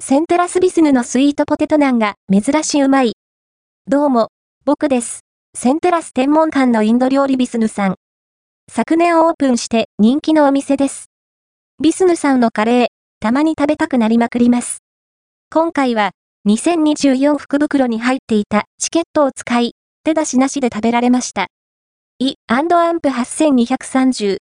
セントラスビスヌのスイートポテトナンが珍しいうまい。どうも、僕です。セントラス天文館のインド料理ビスヌさん。昨年オープンして人気のお店です。ビスヌさんのカレー、たまに食べたくなりまくります。今回は、2024福袋に入っていたチケットを使い、手出しなしで食べられました。イアンプ8230